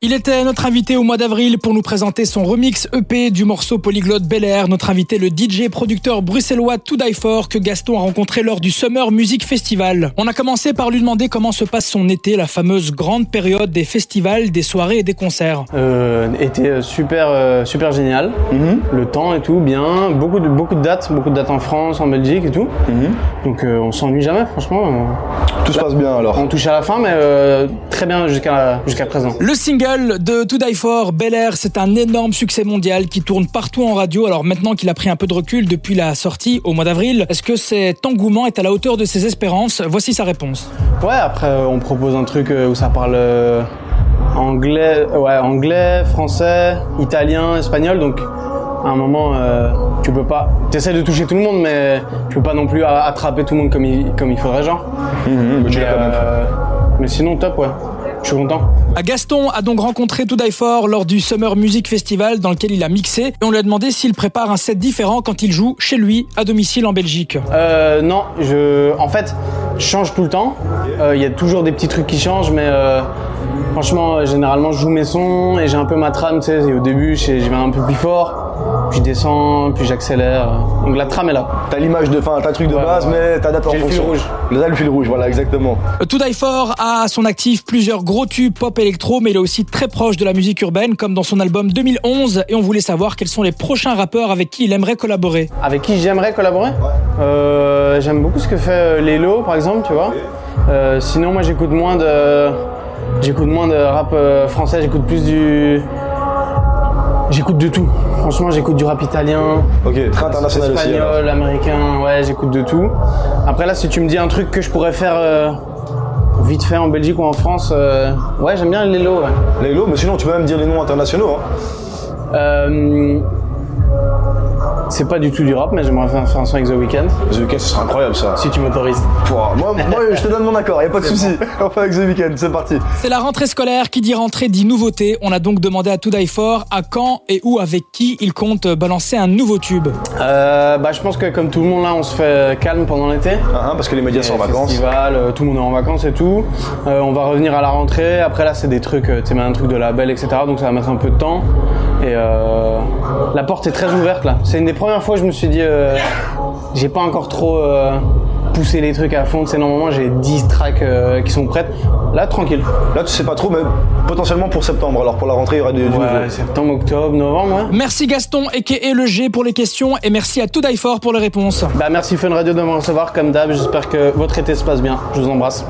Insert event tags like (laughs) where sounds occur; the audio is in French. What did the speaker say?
Il était notre invité au mois d'avril pour nous présenter son remix EP du morceau polyglotte Bel Air. Notre invité, le DJ producteur bruxellois To Die For que Gaston a rencontré lors du Summer Music Festival. On a commencé par lui demander comment se passe son été, la fameuse grande période des festivals, des soirées et des concerts. Euh, été super, euh, super génial. Mhm. Le temps et tout, bien. Beaucoup de, beaucoup de dates, beaucoup de dates en France, en Belgique et tout. Mhm. Donc euh, on s'ennuie jamais, franchement. euh. Tout se passe bien alors. On touche à la fin, mais euh, très bien jusqu'à jusqu'à présent. Le single de To Die For, Bel Air, c'est un énorme succès mondial qui tourne partout en radio. Alors maintenant qu'il a pris un peu de recul depuis la sortie au mois d'avril, est-ce que cet engouement est à la hauteur de ses espérances? Voici sa réponse. Ouais, après euh, on propose un truc euh, où ça parle euh, anglais, ouais, anglais, français, italien, espagnol, donc à un moment euh, tu peux pas, t'essaies de toucher tout le monde, mais tu peux pas non plus attraper tout le monde comme il, comme il faudrait genre. Mhm, euh, mais sinon top ouais, je suis content. À Gaston a donc rencontré To Die For lors du Summer Music Festival dans lequel il a mixé et on lui a demandé s'il prépare un set différent quand il joue chez lui à domicile en Belgique. Euh, non, je, en fait, change tout le temps. Euh, Il y a toujours des petits trucs qui changent, mais euh, franchement, euh, généralement, je joue mes sons et j'ai un peu ma trame. Tu sais, et au début, je vais un peu plus fort, puis je descends, puis j'accélère. Donc la trame est là. T'as l'image de fin, t'as le truc de Ouais, base, ouais. mais t'adaptes en J'ai le fil fonction. rouge. Là, le fil rouge, voilà, exactement. To Die For a à son actif plusieurs gros tubes pop électro, mais il est aussi très proche de la musique urbaine, comme dans son album 2011. Et on voulait savoir quels sont les prochains rappeurs avec qui il aimerait collaborer. Avec qui j'aimerais collaborer? Euh, J'aime beaucoup ce que fait Lelo, par exemple, tu vois. Euh, sinon, moi, j'écoute moins de, j'écoute moins de rap euh, français. J'écoute plus du, j'écoute de tout. Franchement, j'écoute du rap italien. Ok, très international aussi. Espagnol, américain, ouais, j'écoute de tout. Après là, si tu me dis un truc que je pourrais faire euh, vite fait en Belgique ou en France, euh, ouais, j'aime bien les lots. Ouais. Les lots, mais sinon, tu peux même dire les noms internationaux. Hein. Euh, c'est pas du tout du rap, mais j'aimerais faire, faire un son avec The Weeknd, The Weeknd, ce serait incroyable ça. si tu m'autorises. Pouah, moi, (laughs) moi, je te donne mon accord, y a pas de souci. On fait avec The Weeknd, c'est parti. C'est la rentrée scolaire qui dit rentrée dit nouveauté. On a donc demandé à To Die For à quand et où avec qui il compte balancer un nouveau tube. Euh, bah, je pense que comme tout le monde là, on se fait calme pendant l'été. Ah, hein, parce que les médias sont en vacances. Festival, euh, tout le monde est en vacances et tout. Euh, on va revenir à la rentrée. Après là, c'est des trucs, euh, tu sais, un truc de label, etc. Donc ça va mettre un peu de temps. Et euh, la porte est très ouverte là. C'est une des premières fois je me suis dit, euh, j'ai pas encore trop euh, poussé les trucs à fond. C'est normalement j'ai 10 tracks euh, qui sont prêtes. Là, tranquille. Là, tu sais pas trop, mais potentiellement pour septembre. Alors pour la rentrée, il y aura du, du nouveau. Septembre, octobre, novembre. Ouais. Merci Gaston et le G pour les questions et merci à To Die For pour les réponses. Bah merci Fun Radio de me recevoir comme d'hab. J'espère que votre été se passe bien. Je vous embrasse.